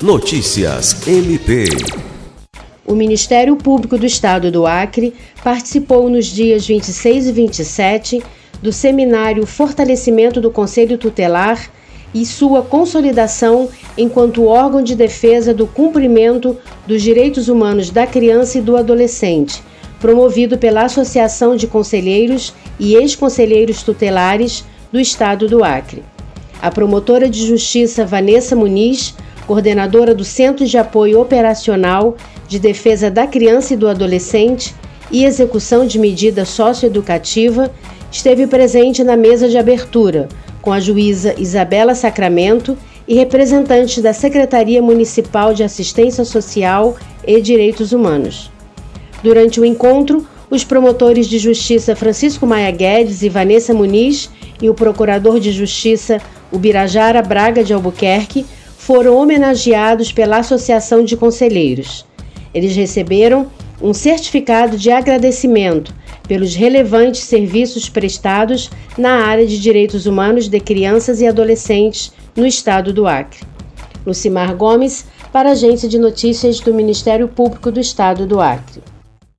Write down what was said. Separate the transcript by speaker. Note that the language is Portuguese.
Speaker 1: Notícias MP.
Speaker 2: O Ministério Público do Estado do Acre participou nos dias 26 e 27 do seminário Fortalecimento do Conselho Tutelar e sua consolidação enquanto órgão de defesa do cumprimento dos direitos humanos da criança e do adolescente, promovido pela Associação de Conselheiros e Ex-Conselheiros Tutelares do Estado do Acre. A promotora de justiça Vanessa Muniz, coordenadora do Centro de Apoio Operacional de Defesa da Criança e do Adolescente e Execução de Medida Socioeducativa, esteve presente na mesa de abertura, com a juíza Isabela Sacramento e representantes da Secretaria Municipal de Assistência Social e Direitos Humanos. Durante o encontro, os promotores de justiça Francisco Maia Guedes e Vanessa Muniz e o procurador de justiça Ubirajara Braga de Albuquerque foram homenageados pela Associação de Conselheiros. Eles receberam um certificado de agradecimento pelos relevantes serviços prestados na área de direitos humanos de crianças e adolescentes no estado do Acre. Lucimar Gomes, para a Agência de Notícias do Ministério Público do Estado do Acre.